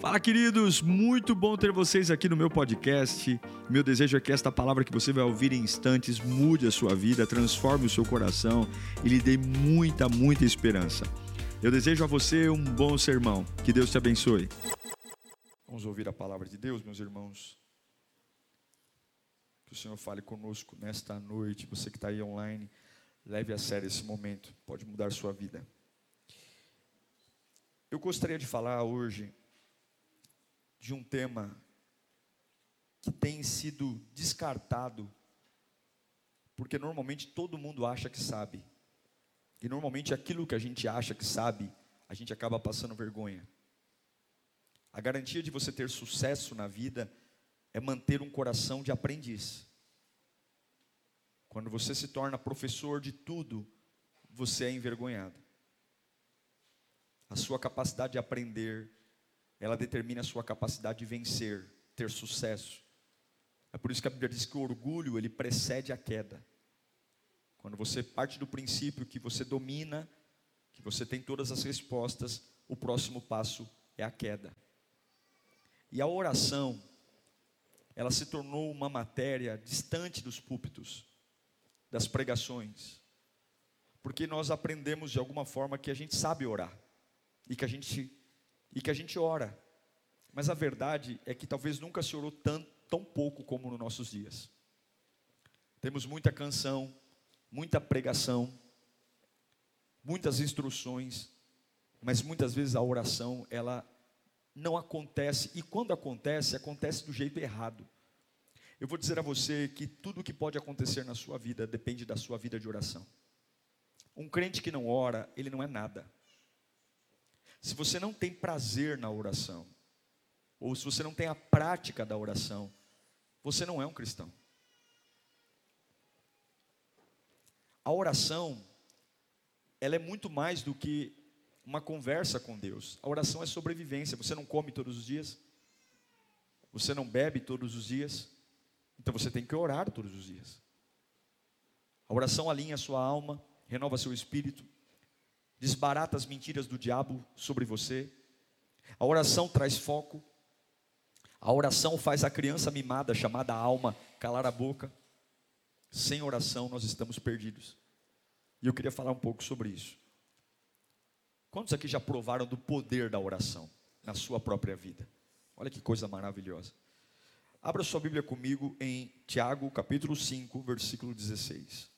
Fala, queridos! Muito bom ter vocês aqui no meu podcast. Meu desejo é que esta palavra que você vai ouvir em instantes mude a sua vida, transforme o seu coração e lhe dê muita, muita esperança. Eu desejo a você um bom sermão. Que Deus te abençoe. Vamos ouvir a palavra de Deus, meus irmãos. Que o Senhor fale conosco nesta noite. Você que está aí online, leve a sério esse momento. Pode mudar sua vida. Eu gostaria de falar hoje de um tema que tem sido descartado, porque normalmente todo mundo acha que sabe. E normalmente aquilo que a gente acha que sabe, a gente acaba passando vergonha. A garantia de você ter sucesso na vida é manter um coração de aprendiz. Quando você se torna professor de tudo, você é envergonhado. A sua capacidade de aprender, ela determina a sua capacidade de vencer, ter sucesso. É por isso que a Bíblia diz que o orgulho, ele precede a queda. Quando você parte do princípio que você domina, que você tem todas as respostas, o próximo passo é a queda. E a oração, ela se tornou uma matéria distante dos púlpitos, das pregações, porque nós aprendemos de alguma forma que a gente sabe orar e que a gente e que a gente ora. Mas a verdade é que talvez nunca se orou tão, tão pouco como nos nossos dias. Temos muita canção, muita pregação, muitas instruções, mas muitas vezes a oração ela não acontece e quando acontece, acontece do jeito errado. Eu vou dizer a você que tudo o que pode acontecer na sua vida depende da sua vida de oração. Um crente que não ora, ele não é nada. Se você não tem prazer na oração, ou se você não tem a prática da oração, você não é um cristão. A oração, ela é muito mais do que uma conversa com Deus. A oração é sobrevivência. Você não come todos os dias, você não bebe todos os dias, então você tem que orar todos os dias. A oração alinha a sua alma, renova seu espírito, desbarata as mentiras do diabo sobre você. A oração traz foco. A oração faz a criança mimada, chamada alma, calar a boca. Sem oração nós estamos perdidos. E eu queria falar um pouco sobre isso. Quantos aqui já provaram do poder da oração na sua própria vida? Olha que coisa maravilhosa. Abra sua Bíblia comigo em Tiago, capítulo 5, versículo 16.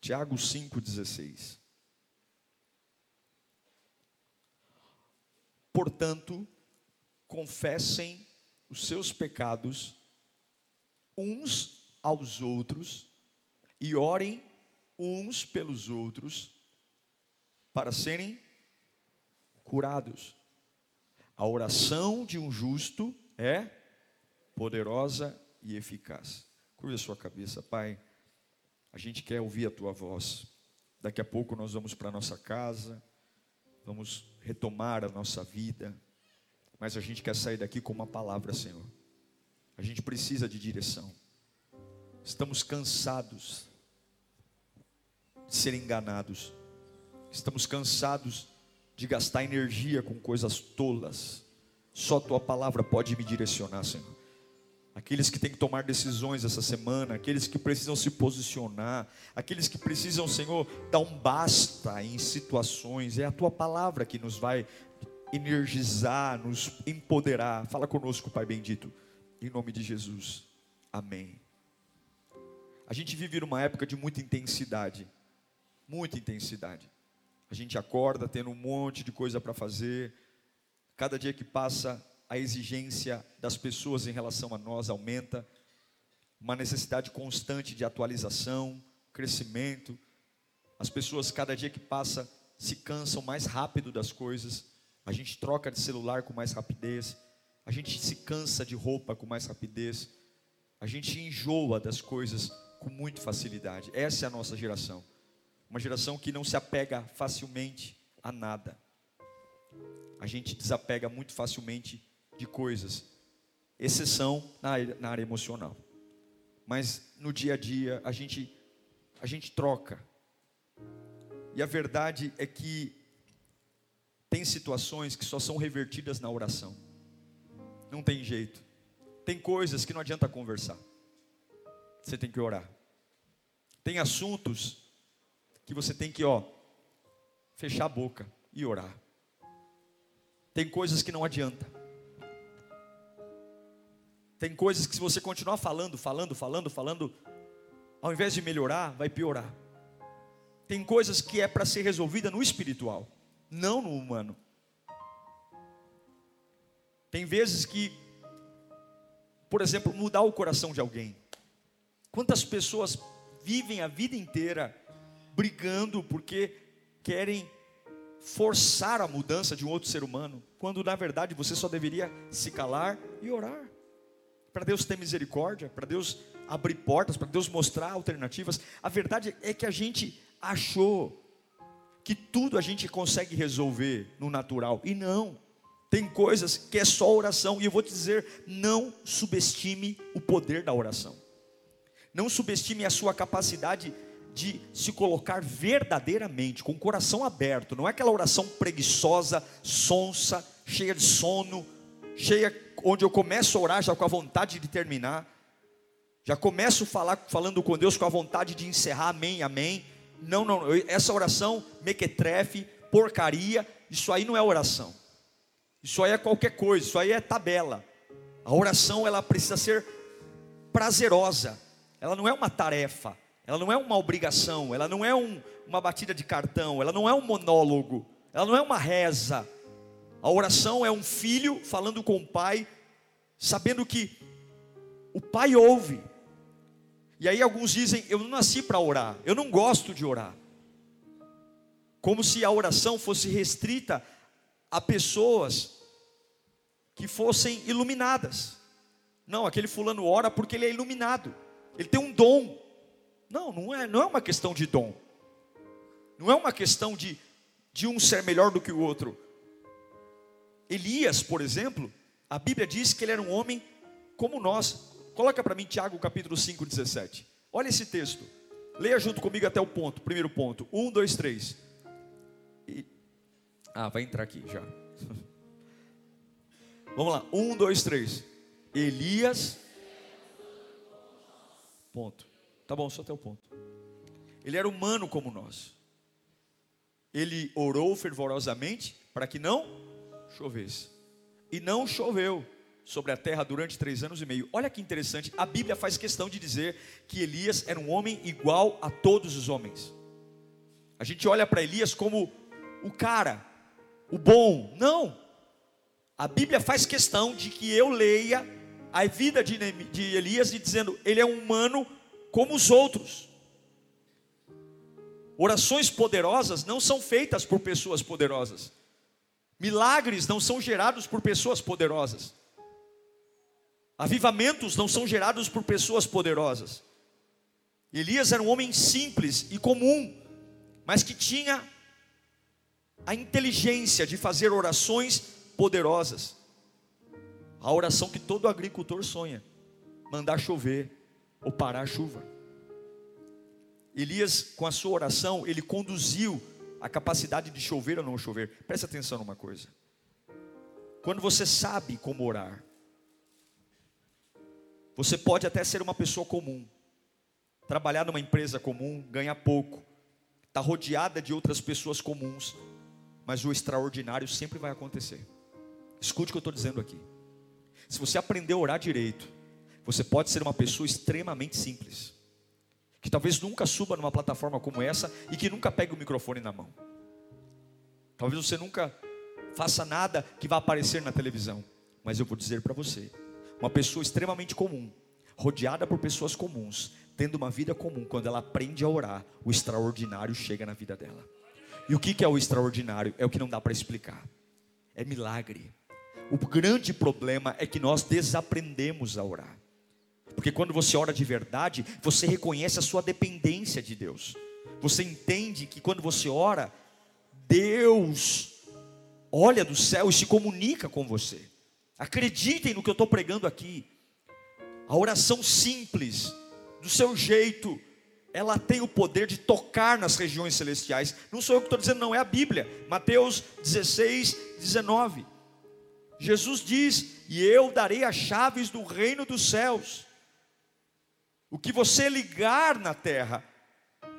Tiago 5,16. Portanto, confessem os seus pecados uns aos outros e orem uns pelos outros para serem curados. A oração de um justo é poderosa e eficaz. Curva a sua cabeça, Pai. A gente quer ouvir a tua voz. Daqui a pouco nós vamos para nossa casa, vamos retomar a nossa vida, mas a gente quer sair daqui com uma palavra, Senhor. A gente precisa de direção. Estamos cansados de ser enganados. Estamos cansados de gastar energia com coisas tolas. Só a tua palavra pode me direcionar, Senhor aqueles que têm que tomar decisões essa semana, aqueles que precisam se posicionar, aqueles que precisam, Senhor, dar um basta em situações. É a tua palavra que nos vai energizar, nos empoderar. Fala conosco, Pai bendito, em nome de Jesus. Amém. A gente vive numa época de muita intensidade, muita intensidade. A gente acorda tendo um monte de coisa para fazer. Cada dia que passa, a exigência das pessoas em relação a nós aumenta, uma necessidade constante de atualização, crescimento. As pessoas, cada dia que passa, se cansam mais rápido das coisas. A gente troca de celular com mais rapidez. A gente se cansa de roupa com mais rapidez. A gente enjoa das coisas com muita facilidade. Essa é a nossa geração. Uma geração que não se apega facilmente a nada. A gente desapega muito facilmente de coisas, exceção na área, na área emocional. Mas no dia a dia a gente a gente troca. E a verdade é que tem situações que só são revertidas na oração. Não tem jeito. Tem coisas que não adianta conversar. Você tem que orar. Tem assuntos que você tem que, ó, fechar a boca e orar. Tem coisas que não adianta. Tem coisas que se você continuar falando, falando, falando, falando, ao invés de melhorar, vai piorar. Tem coisas que é para ser resolvida no espiritual, não no humano. Tem vezes que, por exemplo, mudar o coração de alguém. Quantas pessoas vivem a vida inteira brigando porque querem forçar a mudança de um outro ser humano, quando na verdade você só deveria se calar e orar. Para Deus ter misericórdia, para Deus abrir portas, para Deus mostrar alternativas. A verdade é que a gente achou que tudo a gente consegue resolver no natural, e não. Tem coisas que é só oração, e eu vou te dizer: não subestime o poder da oração, não subestime a sua capacidade de se colocar verdadeiramente, com o coração aberto, não é aquela oração preguiçosa, sonsa, cheia de sono, cheia onde eu começo a orar já com a vontade de terminar, já começo falar falando com Deus com a vontade de encerrar, amém, amém. Não, não, essa oração mequetrefe, porcaria, isso aí não é oração. Isso aí é qualquer coisa, isso aí é tabela. A oração ela precisa ser prazerosa. Ela não é uma tarefa, ela não é uma obrigação, ela não é um, uma batida de cartão, ela não é um monólogo, ela não é uma reza. A oração é um filho falando com o pai, sabendo que o pai ouve. E aí alguns dizem: Eu não nasci para orar, eu não gosto de orar. Como se a oração fosse restrita a pessoas que fossem iluminadas. Não, aquele fulano ora porque ele é iluminado, ele tem um dom. Não, não é, não é uma questão de dom. Não é uma questão de, de um ser melhor do que o outro. Elias, por exemplo, a Bíblia diz que ele era um homem como nós. Coloca para mim Tiago capítulo 5, 17. Olha esse texto. Leia junto comigo até o ponto, primeiro ponto. Um, dois, três. E... Ah, vai entrar aqui já. Vamos lá. Um, dois, três. Elias. Ponto. Tá bom, só até o ponto. Ele era humano como nós. Ele orou fervorosamente para que não chovesse. E não choveu sobre a terra durante três anos e meio. Olha que interessante, a Bíblia faz questão de dizer que Elias era um homem igual a todos os homens. A gente olha para Elias como o cara, o bom. Não. A Bíblia faz questão de que eu leia a vida de, Elias e dizendo, ele é um humano como os outros. Orações poderosas não são feitas por pessoas poderosas. Milagres não são gerados por pessoas poderosas. Avivamentos não são gerados por pessoas poderosas. Elias era um homem simples e comum, mas que tinha a inteligência de fazer orações poderosas. A oração que todo agricultor sonha: mandar chover, ou parar a chuva. Elias, com a sua oração, ele conduziu a capacidade de chover ou não chover. Preste atenção numa coisa. Quando você sabe como orar, você pode até ser uma pessoa comum, trabalhar numa empresa comum, ganhar pouco, estar tá rodeada de outras pessoas comuns, mas o extraordinário sempre vai acontecer. Escute o que eu estou dizendo aqui. Se você aprender a orar direito, você pode ser uma pessoa extremamente simples, que talvez nunca suba numa plataforma como essa e que nunca pegue o microfone na mão. Talvez você nunca faça nada que vá aparecer na televisão, mas eu vou dizer para você, uma pessoa extremamente comum, rodeada por pessoas comuns, tendo uma vida comum, quando ela aprende a orar, o extraordinário chega na vida dela. E o que é o extraordinário? É o que não dá para explicar. É milagre. O grande problema é que nós desaprendemos a orar. Porque quando você ora de verdade, você reconhece a sua dependência de Deus. Você entende que quando você ora, Deus olha do céu e se comunica com você. Acreditem no que eu estou pregando aqui. A oração simples, do seu jeito, ela tem o poder de tocar nas regiões celestiais. Não sou eu que estou dizendo, não, é a Bíblia. Mateus 16, 19. Jesus diz: E eu darei as chaves do reino dos céus. O que você ligar na terra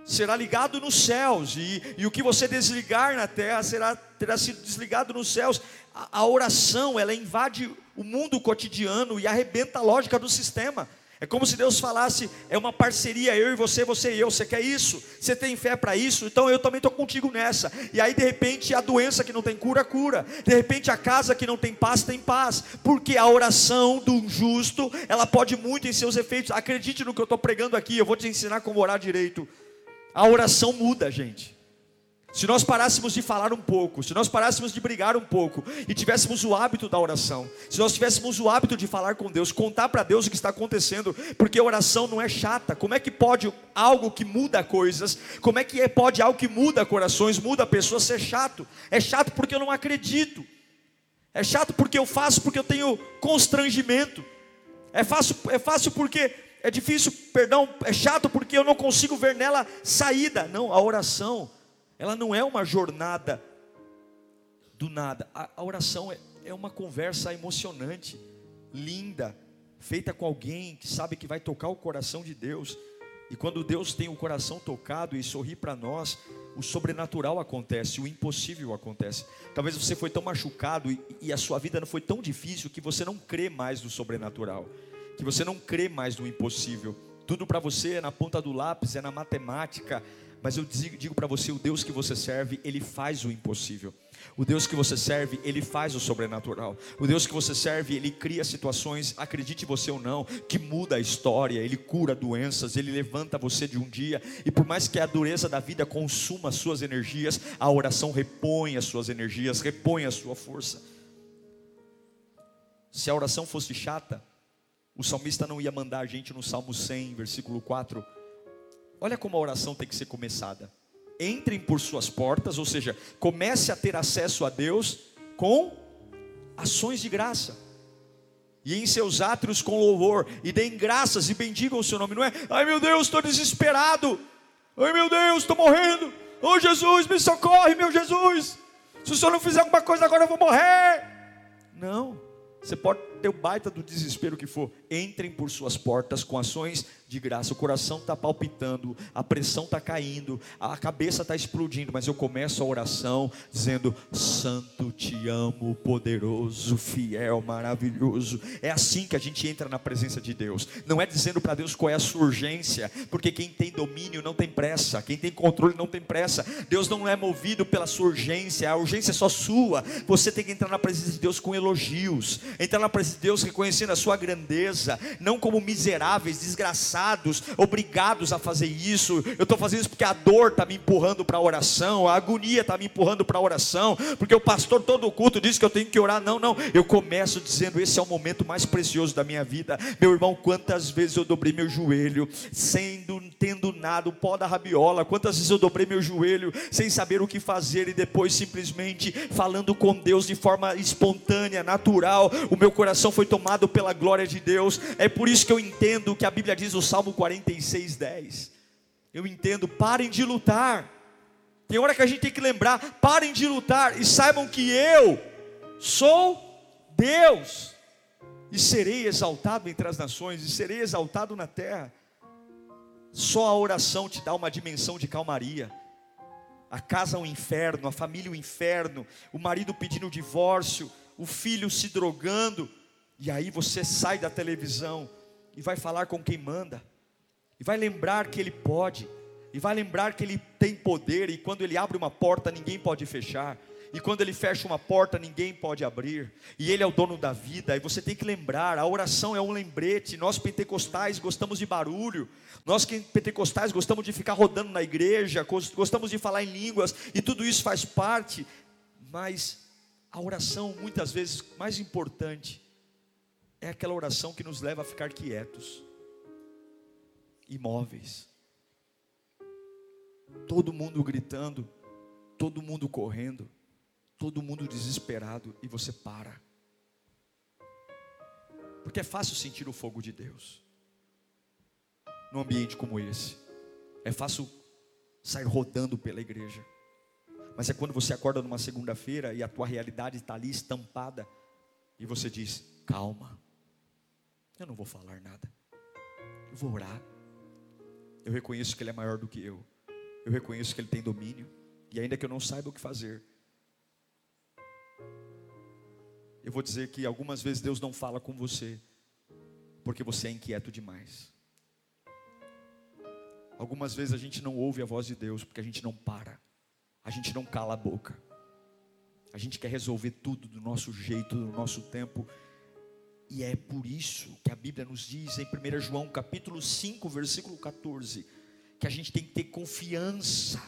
será ligado nos céus, e, e o que você desligar na terra será, terá sido desligado nos céus. A, a oração, ela invade o mundo cotidiano e arrebenta a lógica do sistema. É como se Deus falasse: é uma parceria, eu e você, você e eu. Você quer isso? Você tem fé para isso? Então eu também estou contigo nessa. E aí, de repente, a doença que não tem cura, cura. De repente, a casa que não tem paz, tem paz. Porque a oração do justo, ela pode muito em seus efeitos. Acredite no que eu estou pregando aqui, eu vou te ensinar como orar direito. A oração muda, gente. Se nós parássemos de falar um pouco, se nós parássemos de brigar um pouco e tivéssemos o hábito da oração, se nós tivéssemos o hábito de falar com Deus, contar para Deus o que está acontecendo, porque a oração não é chata. Como é que pode algo que muda coisas, como é que pode algo que muda corações, muda pessoas ser chato? É chato porque eu não acredito. É chato porque eu faço porque eu tenho constrangimento. É fácil, é fácil porque é difícil, perdão, é chato porque eu não consigo ver nela saída. Não, a oração ela não é uma jornada do nada. A, a oração é, é uma conversa emocionante, linda, feita com alguém que sabe que vai tocar o coração de Deus. E quando Deus tem o coração tocado e sorri para nós, o sobrenatural acontece, o impossível acontece. Talvez você foi tão machucado e, e, a sua vida não foi tão difícil que você não crê mais no sobrenatural, que você não crê mais no impossível. Tudo para você é na ponta do lápis, é na matemática, mas eu digo para você: o Deus que você serve, ele faz o impossível. O Deus que você serve, ele faz o sobrenatural. O Deus que você serve, ele cria situações, acredite você ou não, que muda a história, ele cura doenças, ele levanta você de um dia, e por mais que a dureza da vida consuma as suas energias, a oração repõe as suas energias, repõe a sua força. Se a oração fosse chata, o salmista não ia mandar a gente no Salmo 100, versículo 4 Olha como a oração tem que ser começada. Entrem por suas portas, ou seja, comece a ter acesso a Deus com ações de graça. E em seus átrios com louvor, e deem graças e bendigam o seu nome, não é? Ai meu Deus, estou desesperado. Ai meu Deus, estou morrendo. Oh Jesus, me socorre, meu Jesus. Se o senhor não fizer alguma coisa agora, eu vou morrer. Não. Você pode ter o baita do desespero que for, entrem por suas portas com ações de graça. O coração está palpitando, a pressão está caindo, a cabeça está explodindo, mas eu começo a oração dizendo: Santo, te amo, poderoso, fiel, maravilhoso. É assim que a gente entra na presença de Deus. Não é dizendo para Deus qual é a sua urgência, porque quem tem domínio não tem pressa, quem tem controle não tem pressa. Deus não é movido pela sua urgência, a urgência é só sua. Você tem que entrar na presença de Deus com elogios entrar na presença de Deus reconhecendo a sua grandeza, não como miseráveis, desgraçados, obrigados a fazer isso. Eu estou fazendo isso porque a dor está me empurrando para a oração, a agonia está me empurrando para a oração, porque o pastor todo o culto diz que eu tenho que orar. Não, não. Eu começo dizendo: esse é o momento mais precioso da minha vida. Meu irmão, quantas vezes eu dobrei meu joelho, sendo, tendo nada, o pó da rabiola, quantas vezes eu dobrei meu joelho sem saber o que fazer e depois simplesmente falando com Deus de forma espontânea, natural, o meu coração foi tomado pela glória de Deus. É por isso que eu entendo o que a Bíblia diz no Salmo 46, 10. Eu entendo, parem de lutar. Tem hora que a gente tem que lembrar, parem de lutar e saibam que eu sou Deus e serei exaltado entre as nações e serei exaltado na terra. Só a oração te dá uma dimensão de calmaria. A casa é um inferno, a família é um inferno, o marido pedindo divórcio, o filho se drogando, e aí você sai da televisão e vai falar com quem manda, e vai lembrar que ele pode, e vai lembrar que ele tem poder, e quando ele abre uma porta, ninguém pode fechar. E quando ele fecha uma porta, ninguém pode abrir. E ele é o dono da vida. E você tem que lembrar, a oração é um lembrete. Nós pentecostais gostamos de barulho. Nós pentecostais gostamos de ficar rodando na igreja, gostamos de falar em línguas, e tudo isso faz parte. Mas a oração, muitas vezes, mais importante, é aquela oração que nos leva a ficar quietos, imóveis. Todo mundo gritando, todo mundo correndo, todo mundo desesperado e você para. Porque é fácil sentir o fogo de Deus num ambiente como esse. É fácil sair rodando pela igreja. Mas é quando você acorda numa segunda-feira e a tua realidade está ali estampada e você diz: calma, eu não vou falar nada, eu vou orar. Eu reconheço que Ele é maior do que eu, eu reconheço que Ele tem domínio, e ainda que eu não saiba o que fazer, eu vou dizer que algumas vezes Deus não fala com você, porque você é inquieto demais. Algumas vezes a gente não ouve a voz de Deus, porque a gente não para a gente não cala a boca. A gente quer resolver tudo do nosso jeito, do nosso tempo. E é por isso que a Bíblia nos diz em 1 João capítulo 5, versículo 14, que a gente tem que ter confiança.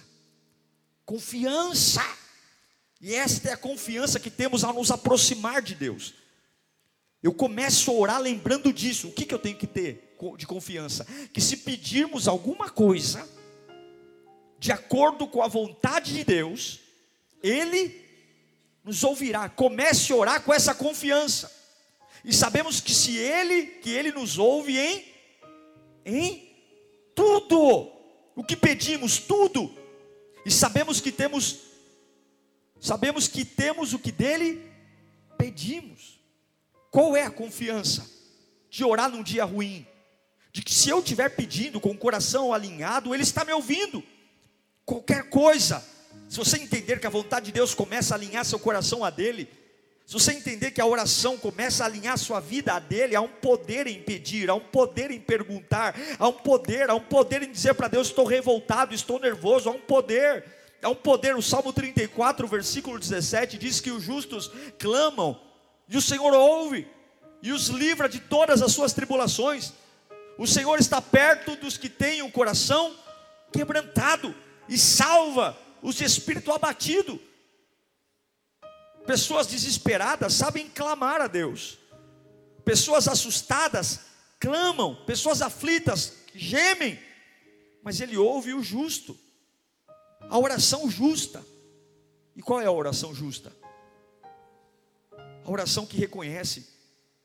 Confiança. E esta é a confiança que temos ao nos aproximar de Deus. Eu começo a orar lembrando disso. O que, que eu tenho que ter de confiança? Que se pedirmos alguma coisa, de acordo com a vontade de Deus, Ele nos ouvirá. Comece a orar com essa confiança. E sabemos que se Ele, que Ele nos ouve em, em tudo, o que pedimos, tudo. E sabemos que temos, sabemos que temos o que dele pedimos. Qual é a confiança de orar num dia ruim? De que se eu estiver pedindo com o coração alinhado, Ele está me ouvindo qualquer coisa. Se você entender que a vontade de Deus começa a alinhar seu coração a dele, se você entender que a oração começa a alinhar sua vida a dele, há um poder em pedir, há um poder em perguntar, há um poder, há um poder em dizer para Deus: estou revoltado, estou nervoso, há um poder, há um poder. O Salmo 34, versículo 17 diz que os justos clamam e o Senhor ouve e os livra de todas as suas tribulações. O Senhor está perto dos que têm o coração quebrantado e salva os de espírito abatido. Pessoas desesperadas sabem clamar a Deus. Pessoas assustadas clamam, pessoas aflitas gemem, mas ele ouve o justo. A oração justa. E qual é a oração justa? A oração que reconhece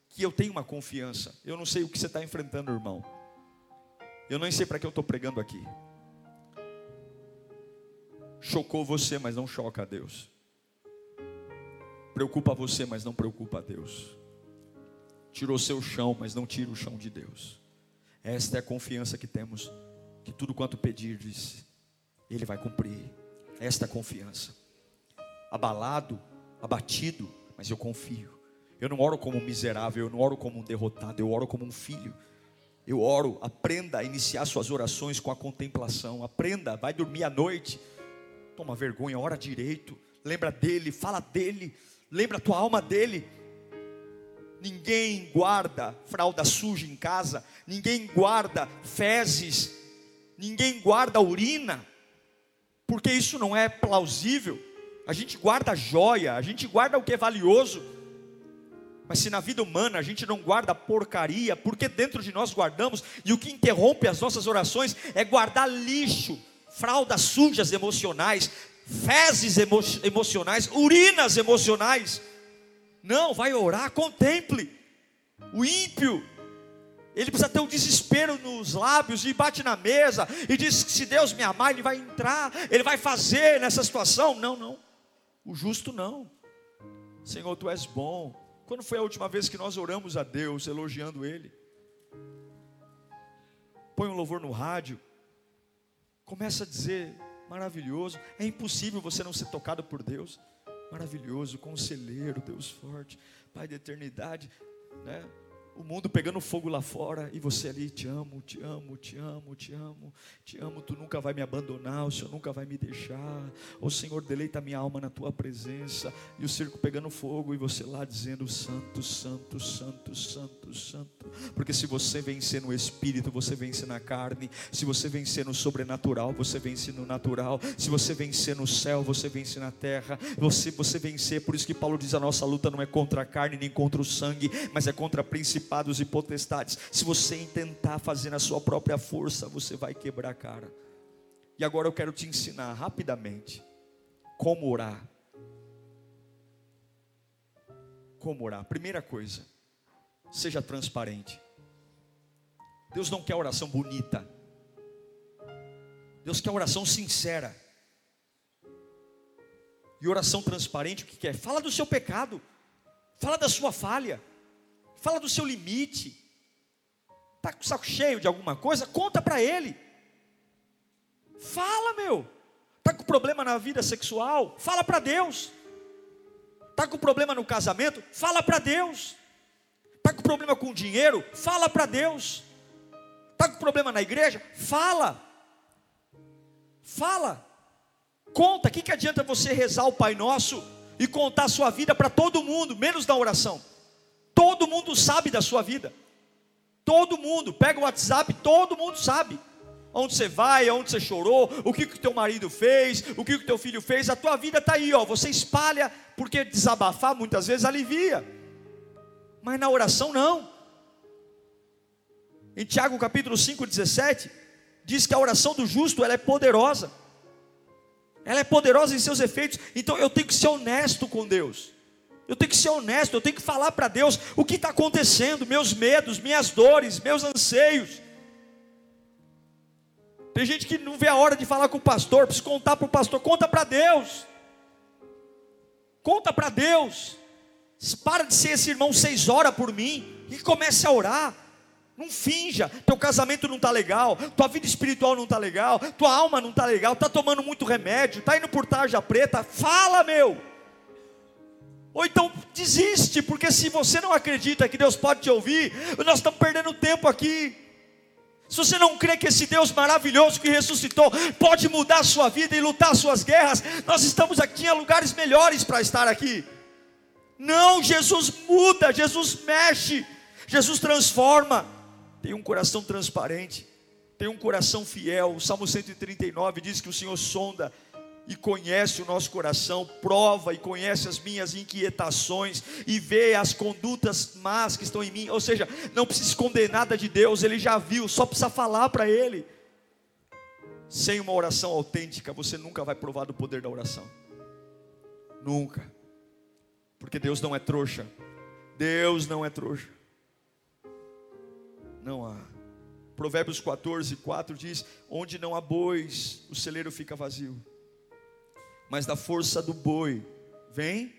que eu tenho uma confiança. Eu não sei o que você está enfrentando, irmão. Eu nem sei para que eu estou pregando aqui chocou você, mas não choca a Deus. Preocupa você, mas não preocupa a Deus. Tirou seu chão, mas não tira o chão de Deus. Esta é a confiança que temos, que tudo quanto pedirdes, Ele vai cumprir. Esta é a confiança. Abalado, abatido, mas eu confio. Eu não oro como um miserável, eu não oro como um derrotado, eu oro como um filho. Eu oro, aprenda a iniciar suas orações com a contemplação. Aprenda, vai dormir à noite toma vergonha, ora direito, lembra dele, fala dele, lembra a tua alma dele. Ninguém guarda fralda suja em casa, ninguém guarda fezes, ninguém guarda urina, porque isso não é plausível. A gente guarda joia, a gente guarda o que é valioso. Mas se na vida humana a gente não guarda porcaria, porque dentro de nós guardamos, e o que interrompe as nossas orações é guardar lixo, fraldas sujas emocionais, fezes emo emocionais, urinas emocionais. Não, vai orar, contemple. O ímpio, ele precisa ter um desespero nos lábios e bate na mesa e diz que se Deus me amar, ele vai entrar, ele vai fazer nessa situação. Não, não. O justo não. Senhor, tu és bom. Quando foi a última vez que nós oramos a Deus elogiando ele? Põe um louvor no rádio. Começa a dizer: maravilhoso. É impossível você não ser tocado por Deus. Maravilhoso, conselheiro, Deus forte, Pai da eternidade, né? O mundo pegando fogo lá fora e você ali, te amo, te amo, te amo, te amo, te amo, tu nunca vai me abandonar, o Senhor nunca vai me deixar. O Senhor deleita minha alma na tua presença e o circo pegando fogo e você lá dizendo santo, santo, santo, santo, santo. Porque se você vencer no espírito, você vence na carne. Se você vencer no sobrenatural, você vence no natural. Se você vencer no céu, você vence na terra. Você você vencer, por isso que Paulo diz a nossa luta não é contra a carne nem contra o sangue, mas é contra a principal principados e potestades. Se você tentar fazer na sua própria força, você vai quebrar a cara. E agora eu quero te ensinar rapidamente como orar. Como orar? Primeira coisa, seja transparente. Deus não quer oração bonita. Deus quer oração sincera. E oração transparente, o que quer? Fala do seu pecado, fala da sua falha, fala do seu limite. Está com o saco cheio de alguma coisa? Conta para ele. Fala, meu. Está com problema na vida sexual? Fala para Deus. Está com problema no casamento? Fala para Deus. Está com problema com dinheiro? Fala para Deus. Está com problema na igreja? Fala. Fala. Conta. O que, que adianta você rezar o Pai Nosso e contar a sua vida para todo mundo, menos na oração? Todo mundo sabe da sua vida. Todo mundo. Pega o WhatsApp, todo mundo sabe. Onde você vai, onde você chorou, o que que teu marido fez, o que que teu filho fez, a tua vida está aí, ó. Você espalha, porque desabafar muitas vezes alivia. Mas na oração não. Em Tiago capítulo 5, 17, diz que a oração do justo ela é poderosa. Ela é poderosa em seus efeitos. Então eu tenho que ser honesto com Deus. Eu tenho que ser honesto, eu tenho que falar para Deus o que está acontecendo, meus medos, minhas dores, meus anseios. Tem gente que não vê a hora de falar com o pastor, precisa contar para o pastor, conta para Deus. Conta para Deus. Para de ser esse irmão seis horas por mim e comece a orar. Não finja, teu casamento não está legal, tua vida espiritual não está legal, tua alma não está legal, está tomando muito remédio, está indo por tarja preta, fala meu. Ou então desiste, porque se você não acredita que Deus pode te ouvir, nós estamos perdendo tempo aqui. Se você não crê que esse Deus maravilhoso que ressuscitou pode mudar a sua vida e lutar as suas guerras, nós estamos aqui em lugares melhores para estar aqui. Não, Jesus muda, Jesus mexe, Jesus transforma. Tem um coração transparente, tem um coração fiel. O Salmo 139 diz que o Senhor sonda e conhece o nosso coração, prova e conhece as minhas inquietações e vê as condutas más que estão em mim. Ou seja, não precisa esconder nada de Deus, ele já viu, só precisa falar para ele. Sem uma oração autêntica, você nunca vai provar do poder da oração. Nunca. Porque Deus não é trouxa. Deus não é trouxa. Não há. Provérbios 14, 4 diz: Onde não há bois, o celeiro fica vazio mas da força do boi vem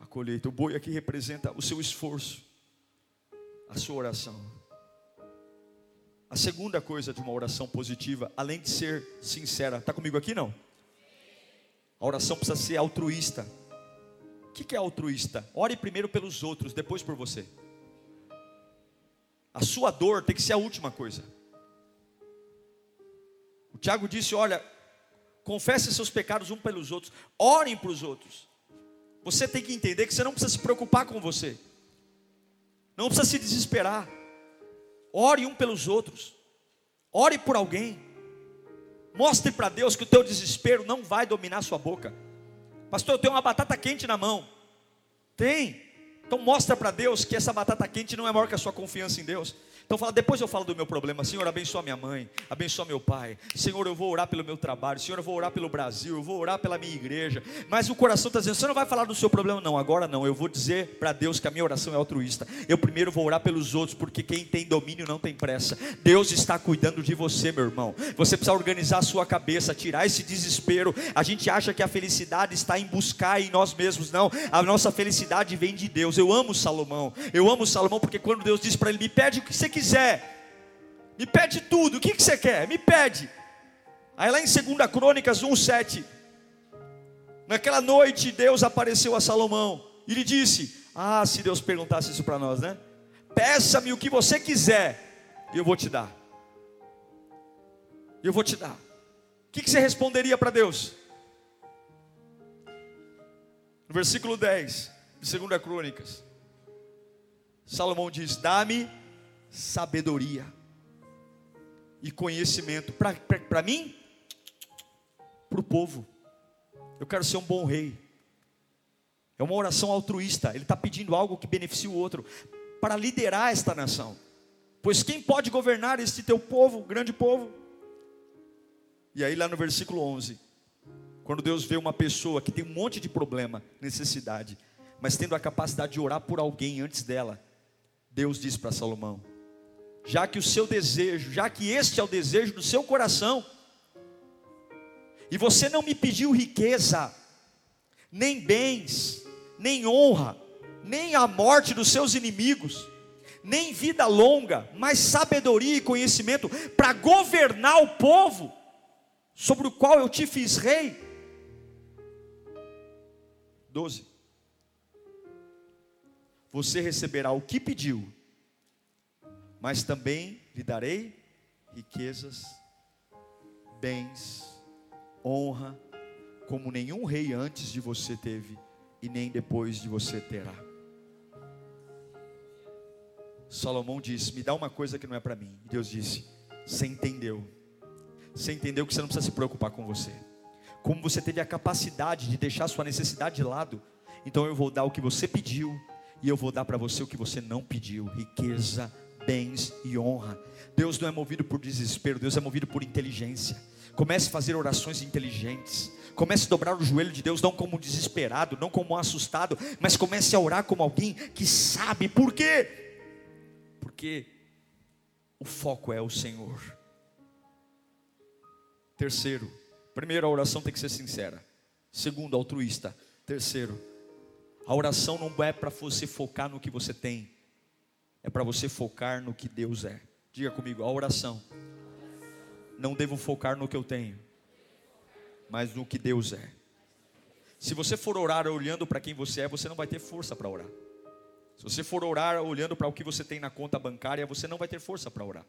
a colheita. O boi aqui representa o seu esforço, a sua oração. A segunda coisa de uma oração positiva, além de ser sincera, está comigo aqui não? A oração precisa ser altruísta. O que é altruísta? Ore primeiro pelos outros, depois por você. A sua dor tem que ser a última coisa. O Tiago disse: Olha, confesse seus pecados um pelos outros, orem para os outros. Você tem que entender que você não precisa se preocupar com você, não precisa se desesperar. Ore um pelos outros, ore por alguém. Mostre para Deus que o teu desespero não vai dominar sua boca. Pastor, eu tenho uma batata quente na mão. Tem. Então mostra para Deus que essa batata quente não é maior que a sua confiança em Deus. Então fala, depois eu falo do meu problema. Senhor, abençoa minha mãe, abençoa meu pai. Senhor, eu vou orar pelo meu trabalho. Senhor, eu vou orar pelo Brasil, eu vou orar pela minha igreja. Mas o coração está dizendo, você não vai falar do seu problema, não. Agora não. Eu vou dizer para Deus que a minha oração é altruísta. Eu primeiro vou orar pelos outros, porque quem tem domínio não tem pressa. Deus está cuidando de você, meu irmão. Você precisa organizar a sua cabeça, tirar esse desespero. A gente acha que a felicidade está em buscar em nós mesmos. Não, a nossa felicidade vem de Deus. Eu amo Salomão. Eu amo Salomão porque quando Deus diz para ele, me pede o que você quiser quiser. Me pede tudo. O que, que você quer? Me pede. Aí lá em 2 Crônicas 1,7. Naquela noite Deus apareceu a Salomão e lhe disse: Ah, se Deus perguntasse isso para nós, né? Peça-me o que você quiser, e eu vou te dar. Eu vou te dar. O que, que você responderia para Deus? No versículo 10 de 2 Crônicas, Salomão diz: Dá-me sabedoria e conhecimento. Para mim, para o povo. Eu quero ser um bom rei. É uma oração altruísta. Ele está pedindo algo que beneficie o outro para liderar esta nação. Pois quem pode governar este teu povo, grande povo? E aí, lá no versículo 11, quando Deus vê uma pessoa que tem um monte de problema, necessidade, mas tendo a capacidade de orar por alguém antes dela, Deus diz para Salomão: já que o seu desejo, já que este é o desejo do seu coração, E você não me pediu riqueza, nem bens, nem honra, nem a morte dos seus inimigos, nem vida longa, mas sabedoria e conhecimento para governar o povo sobre o qual eu te fiz rei. 12. Você receberá o que pediu, mas também lhe darei riquezas, bens, honra, como nenhum rei antes de você teve e nem depois de você terá. Salomão disse: Me dá uma coisa que não é para mim. E Deus disse: Você entendeu. Você entendeu que você não precisa se preocupar com você. Como você teve a capacidade de deixar sua necessidade de lado, então eu vou dar o que você pediu e eu vou dar para você o que você não pediu: riqueza, bens e honra. Deus não é movido por desespero, Deus é movido por inteligência. Comece a fazer orações inteligentes. Comece a dobrar o joelho de Deus, não como um desesperado, não como um assustado, mas comece a orar como alguém que sabe por quê. Porque o foco é o Senhor. Terceiro, primeiro, a oração tem que ser sincera. Segundo, altruísta. Terceiro, a oração não é para você focar no que você tem, é para você focar no que Deus é. Diga comigo, a oração. Não devo focar no que eu tenho, mas no que Deus é. Se você for orar olhando para quem você é, você não vai ter força para orar. Se você for orar olhando para o que você tem na conta bancária, você não vai ter força para orar.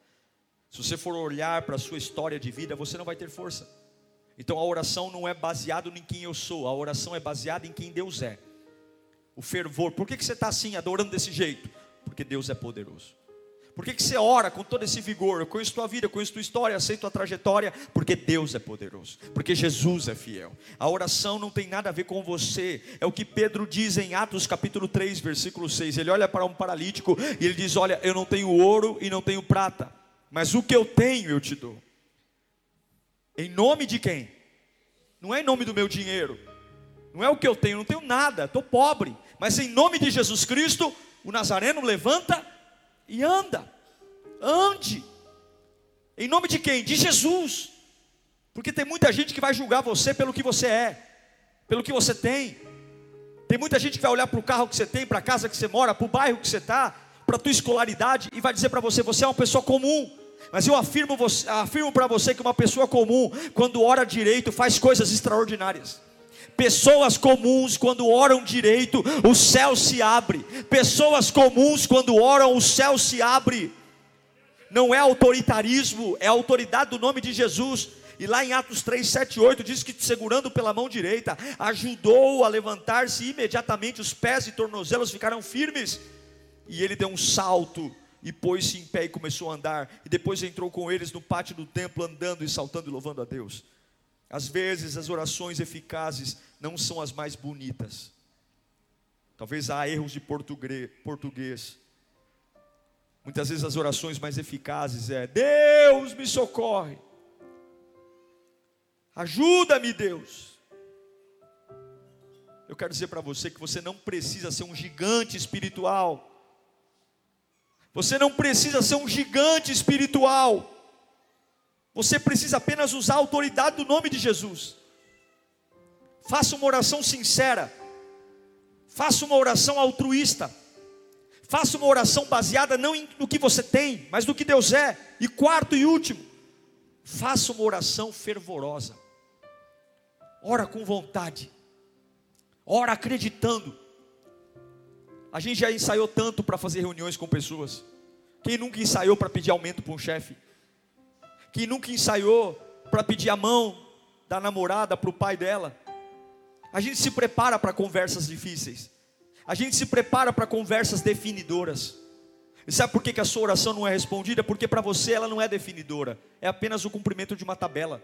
Se você for olhar para a sua história de vida, você não vai ter força. Então a oração não é baseada em quem eu sou, a oração é baseada em quem Deus é. O fervor, por que, que você está assim, adorando desse jeito? Porque Deus é poderoso. Por que, que você ora com todo esse vigor? Eu conheço tua vida, eu conheço tua história, aceito tua trajetória, porque Deus é poderoso, porque Jesus é fiel. A oração não tem nada a ver com você, é o que Pedro diz em Atos capítulo 3, versículo 6. Ele olha para um paralítico e ele diz: Olha, eu não tenho ouro e não tenho prata, mas o que eu tenho eu te dou. Em nome de quem? Não é em nome do meu dinheiro, não é o que eu tenho, não tenho nada, estou pobre, mas em nome de Jesus Cristo, o Nazareno levanta e anda. Ande. Em nome de quem? De Jesus. Porque tem muita gente que vai julgar você pelo que você é, pelo que você tem. Tem muita gente que vai olhar para o carro que você tem, para a casa que você mora, para o bairro que você está, para a tua escolaridade e vai dizer para você: você é uma pessoa comum. Mas eu afirmo, afirmo para você que uma pessoa comum, quando ora direito, faz coisas extraordinárias. Pessoas comuns, quando oram direito, o céu se abre. Pessoas comuns, quando oram, o céu se abre. Não é autoritarismo, é autoridade do nome de Jesus. E lá em Atos 3, 7 8 diz que segurando pela mão direita, ajudou a levantar-se imediatamente, os pés e tornozelos ficaram firmes. E ele deu um salto e pôs-se em pé e começou a andar. E depois entrou com eles no pátio do templo, andando e saltando e louvando a Deus. Às vezes as orações eficazes não são as mais bonitas. Talvez há erros de português. Muitas vezes as orações mais eficazes é: Deus me socorre. Ajuda-me, Deus. Eu quero dizer para você que você não precisa ser um gigante espiritual. Você não precisa ser um gigante espiritual. Você precisa apenas usar a autoridade do nome de Jesus. Faça uma oração sincera. Faça uma oração altruísta. Faça uma oração baseada não no que você tem, mas no que Deus é. E quarto e último, faça uma oração fervorosa. Ora com vontade. Ora acreditando. A gente já ensaiou tanto para fazer reuniões com pessoas. Quem nunca ensaiou para pedir aumento para um chefe? Que nunca ensaiou para pedir a mão da namorada para o pai dela. A gente se prepara para conversas difíceis. A gente se prepara para conversas definidoras. E sabe por que, que a sua oração não é respondida? Porque para você ela não é definidora, é apenas o cumprimento de uma tabela.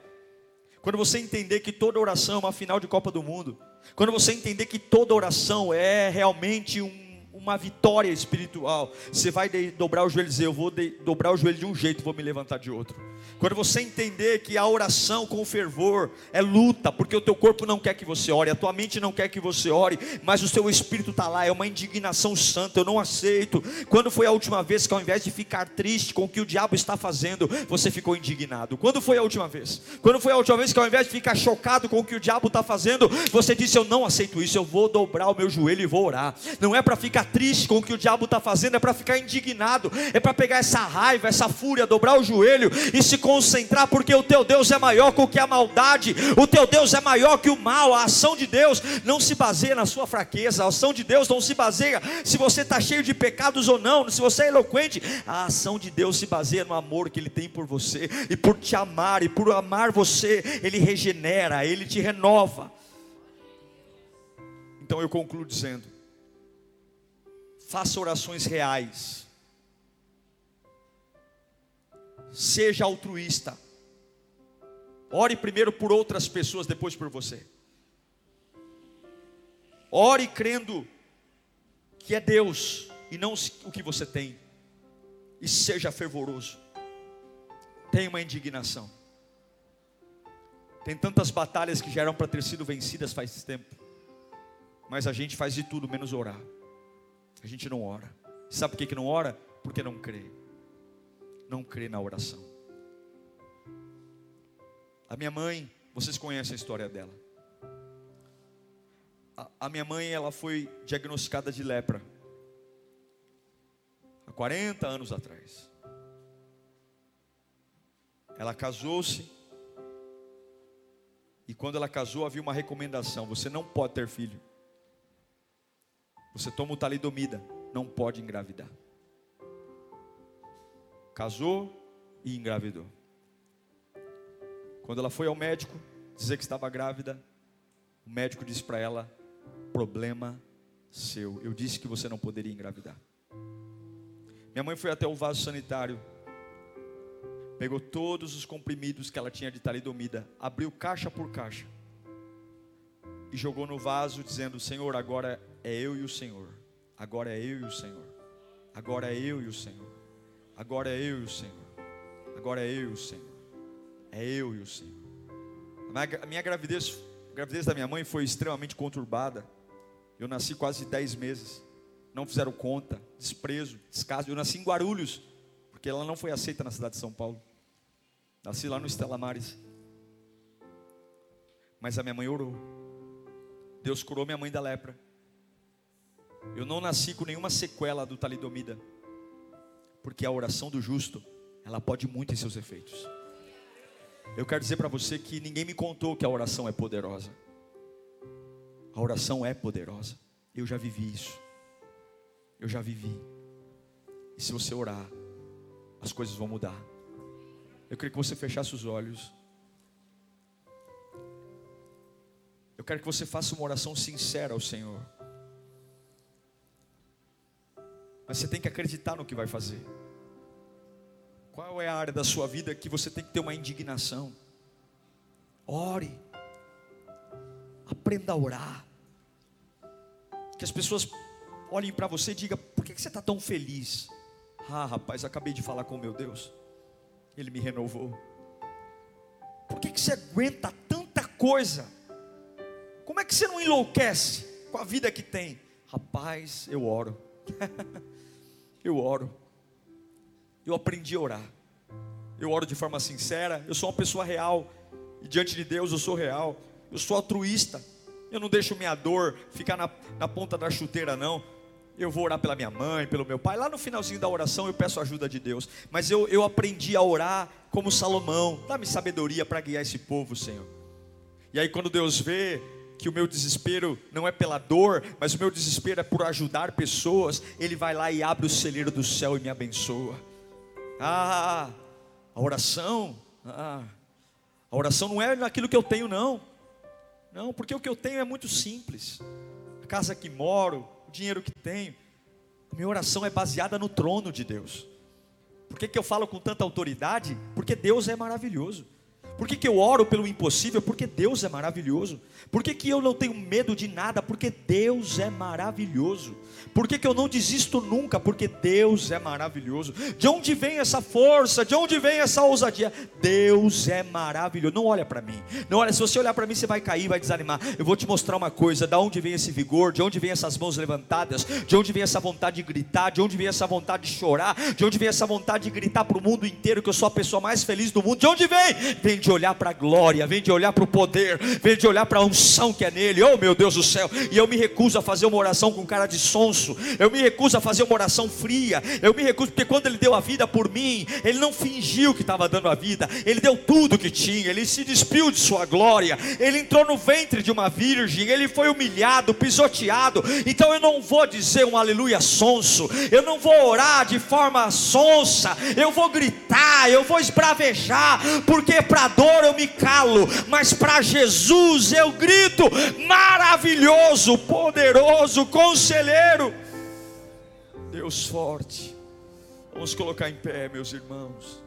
Quando você entender que toda oração é uma final de Copa do Mundo, quando você entender que toda oração é realmente um, uma vitória espiritual. Você vai dobrar o joelho e dizer: Eu vou dobrar o joelho de um jeito, vou me levantar de outro. Quando você entender que a oração com fervor é luta, porque o teu corpo não quer que você ore, a tua mente não quer que você ore, mas o seu espírito está lá, é uma indignação santa, eu não aceito. Quando foi a última vez que ao invés de ficar triste com o que o diabo está fazendo, você ficou indignado? Quando foi a última vez? Quando foi a última vez que ao invés de ficar chocado com o que o diabo está fazendo, você disse: Eu não aceito isso, eu vou dobrar o meu joelho e vou orar. Não é para ficar triste com o que o diabo está fazendo, é para ficar indignado, é para pegar essa raiva, essa fúria, dobrar o joelho e se concentrar, porque o teu Deus é maior que a maldade, o teu Deus é maior que o mal. A ação de Deus não se baseia na sua fraqueza, a ação de Deus não se baseia se você está cheio de pecados ou não, se você é eloquente. A ação de Deus se baseia no amor que Ele tem por você e por te amar, e por amar você, Ele regenera, Ele te renova. Então eu concluo dizendo: faça orações reais Seja altruísta. Ore primeiro por outras pessoas, depois por você. Ore crendo que é Deus e não o que você tem. E seja fervoroso. Tenha uma indignação. Tem tantas batalhas que já eram para ter sido vencidas faz tempo. Mas a gente faz de tudo menos orar. A gente não ora. Sabe por que, que não ora? Porque não crê não crê na oração. A minha mãe, vocês conhecem a história dela. A, a minha mãe, ela foi diagnosticada de lepra. Há 40 anos atrás. Ela casou-se. E quando ela casou, havia uma recomendação: você não pode ter filho. Você toma o talidomida, não pode engravidar casou e engravidou. Quando ela foi ao médico dizer que estava grávida, o médico disse para ela: problema seu. Eu disse que você não poderia engravidar. Minha mãe foi até o vaso sanitário, pegou todos os comprimidos que ela tinha de talidomida, abriu caixa por caixa e jogou no vaso, dizendo: Senhor, agora é eu e o Senhor. Agora é eu e o Senhor. Agora é eu e o Senhor. Agora é eu e o Senhor. Agora é eu e o Senhor. É eu e o Senhor. A minha gravidez, a gravidez da minha mãe foi extremamente conturbada. Eu nasci quase 10 meses. Não fizeram conta, desprezo, descaso. Eu nasci em Guarulhos, porque ela não foi aceita na cidade de São Paulo. Nasci lá no Estela Mares. Mas a minha mãe orou. Deus curou minha mãe da lepra. Eu não nasci com nenhuma sequela do talidomida porque a oração do justo, ela pode muito em seus efeitos. Eu quero dizer para você que ninguém me contou que a oração é poderosa. A oração é poderosa. Eu já vivi isso. Eu já vivi. E se você orar, as coisas vão mudar. Eu queria que você fechasse os olhos. Eu quero que você faça uma oração sincera ao Senhor. Mas você tem que acreditar no que vai fazer. Qual é a área da sua vida que você tem que ter uma indignação? Ore. Aprenda a orar. Que as pessoas olhem para você e digam: por que você está tão feliz? Ah, rapaz, acabei de falar com meu Deus. Ele me renovou. Por que, que você aguenta tanta coisa? Como é que você não enlouquece com a vida que tem? Rapaz, eu oro. eu oro. Eu aprendi a orar. Eu oro de forma sincera. Eu sou uma pessoa real. E diante de Deus eu sou real. Eu sou altruísta. Eu não deixo minha dor ficar na, na ponta da chuteira, não. Eu vou orar pela minha mãe, pelo meu pai. Lá no finalzinho da oração eu peço ajuda de Deus. Mas eu, eu aprendi a orar como Salomão. Dá-me sabedoria para guiar esse povo, Senhor. E aí, quando Deus vê que o meu desespero não é pela dor, mas o meu desespero é por ajudar pessoas, Ele vai lá e abre o celeiro do céu e me abençoa. Ah, a oração, ah, a oração não é naquilo que eu tenho, não. Não, porque o que eu tenho é muito simples. A casa que moro, o dinheiro que tenho. A minha oração é baseada no trono de Deus. Por que, que eu falo com tanta autoridade? Porque Deus é maravilhoso. Por que, que eu oro pelo impossível? Porque Deus é maravilhoso. Por que, que eu não tenho medo de nada? Porque Deus é maravilhoso. Por que, que eu não desisto nunca? Porque Deus é maravilhoso. De onde vem essa força? De onde vem essa ousadia? Deus é maravilhoso. Não olha para mim. Não olha, se você olhar para mim, você vai cair, vai desanimar. Eu vou te mostrar uma coisa: de onde vem esse vigor? De onde vem essas mãos levantadas? De onde vem essa vontade de gritar? De onde vem essa vontade de chorar? De onde vem essa vontade de gritar para o mundo inteiro que eu sou a pessoa mais feliz do mundo? De onde vem? Vem de olhar para a glória, vem de olhar para o poder, vem de olhar para a unção que é nele. Oh meu Deus do céu! E eu me recuso a fazer uma oração com cara de sonso. Eu me recuso a fazer uma oração fria, eu me recuso, porque quando Ele deu a vida por mim, Ele não fingiu que estava dando a vida, Ele deu tudo que tinha, Ele se despiu de Sua glória, Ele entrou no ventre de uma virgem, Ele foi humilhado, pisoteado, então eu não vou dizer um aleluia sonso, eu não vou orar de forma sonsa, eu vou gritar, eu vou esbravejar, porque para dor eu me calo, mas para Jesus eu grito, maravilhoso, poderoso, conselheiro. Deus forte. Vamos colocar em pé, meus irmãos.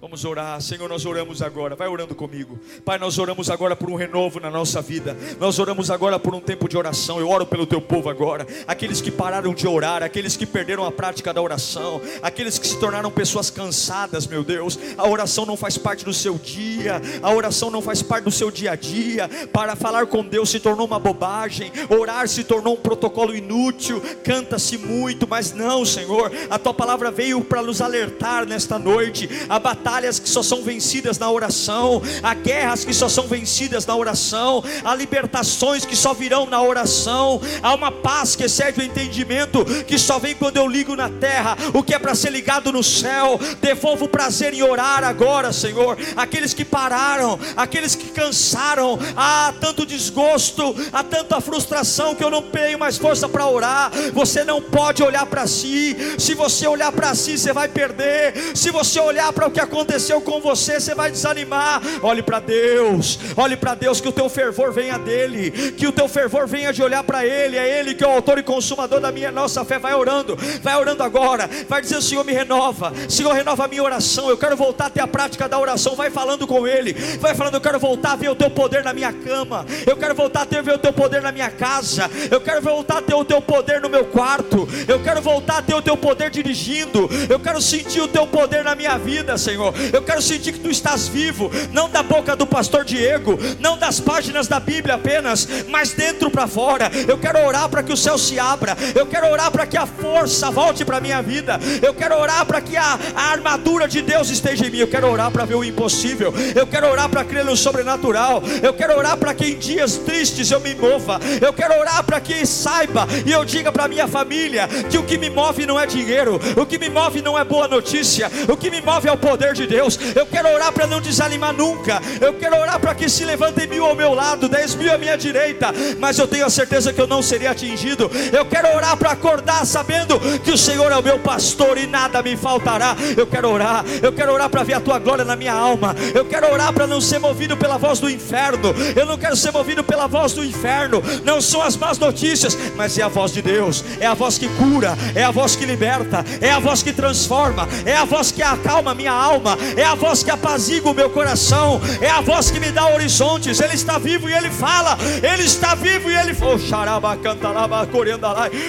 Vamos orar, Senhor, nós oramos agora. Vai orando comigo. Pai, nós oramos agora por um renovo na nossa vida. Nós oramos agora por um tempo de oração. Eu oro pelo teu povo agora. Aqueles que pararam de orar, aqueles que perderam a prática da oração, aqueles que se tornaram pessoas cansadas, meu Deus. A oração não faz parte do seu dia, a oração não faz parte do seu dia a dia. Para falar com Deus se tornou uma bobagem, orar se tornou um protocolo inútil. Canta-se muito, mas não, Senhor. A tua palavra veio para nos alertar nesta noite. A batalha batalhas que só são vencidas na oração, há guerras que só são vencidas na oração, há libertações que só virão na oração, há uma paz que excede o entendimento, que só vem quando eu ligo na terra, o que é para ser ligado no céu. Devolvo o prazer em orar agora, Senhor. Aqueles que pararam, aqueles que cansaram, há tanto desgosto, há tanta frustração que eu não tenho mais força para orar. Você não pode olhar para si, se você olhar para si, você vai perder. Se você olhar para o que aconteceu, aconteceu com você, você vai desanimar. Olhe para Deus, olhe para Deus, que o teu fervor venha dele, que o teu fervor venha de olhar para Ele, é Ele que é o autor e consumador da minha nossa fé. Vai orando, vai orando agora, vai dizer: Senhor, me renova, Senhor, renova a minha oração. Eu quero voltar a ter a prática da oração. Vai falando com Ele, vai falando: Eu quero voltar a ver o teu poder na minha cama, eu quero voltar a ter ver o teu poder na minha casa, eu quero voltar a ter o teu poder no meu quarto, eu quero voltar a ter o teu poder dirigindo, eu quero sentir o teu poder na minha vida, Senhor. Senhor. Eu quero sentir que tu estás vivo, não da boca do pastor Diego, não das páginas da Bíblia apenas, mas dentro para fora. Eu quero orar para que o céu se abra. Eu quero orar para que a força volte para minha vida. Eu quero orar para que a, a, armadura de Deus esteja em mim. Eu quero orar para ver o impossível. Eu quero orar para crer no sobrenatural. Eu quero orar para que em dias tristes eu me mova. Eu quero orar para que saiba e eu diga para minha família que o que me move não é dinheiro, o que me move não é boa notícia, o que me move é o poder de Deus. Eu quero orar para não desanimar nunca. Eu quero orar para que se levantem mil ao meu lado, dez mil à minha direita, mas eu tenho a certeza que eu não serei atingido. Eu quero orar para acordar sabendo que o Senhor é o meu pastor e nada me faltará. Eu quero orar, eu quero orar para ver a tua glória na minha alma. Eu quero orar para não ser movido pela voz do inferno. Eu não quero ser movido pela voz do inferno. Não são as más notícias, mas é a voz de Deus. É a voz que cura, é a voz que liberta, é a voz que transforma, é a voz que acalma minha alma alma, é a voz que apazigua o meu coração, é a voz que me dá horizontes. Ele está vivo e ele fala, ele está vivo e ele fala. Xaraba canta lá,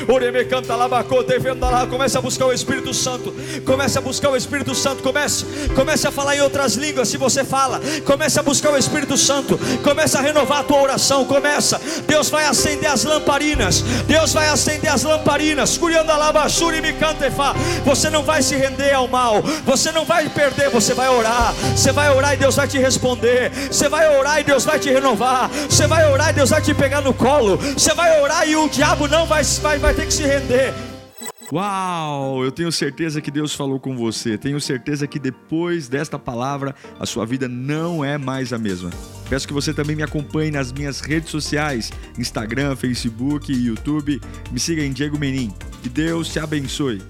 oreme canta lá, lá. Comece a buscar o Espírito Santo, comece a buscar o Espírito Santo, comece, comece a falar em outras línguas se você fala, comece a buscar o Espírito Santo, comece a renovar a tua oração, começa. Deus vai acender as lamparinas, Deus vai acender as lamparinas, me cantefa. Você não vai se render ao mal, você não vai perder você vai orar, você vai orar e Deus vai te responder, você vai orar e Deus vai te renovar, você vai orar e Deus vai te pegar no colo, você vai orar e o diabo não vai, vai, vai ter que se render. Uau! Eu tenho certeza que Deus falou com você. Tenho certeza que depois desta palavra a sua vida não é mais a mesma. Peço que você também me acompanhe nas minhas redes sociais: Instagram, Facebook YouTube. Me siga em Diego Menin. Que Deus te abençoe.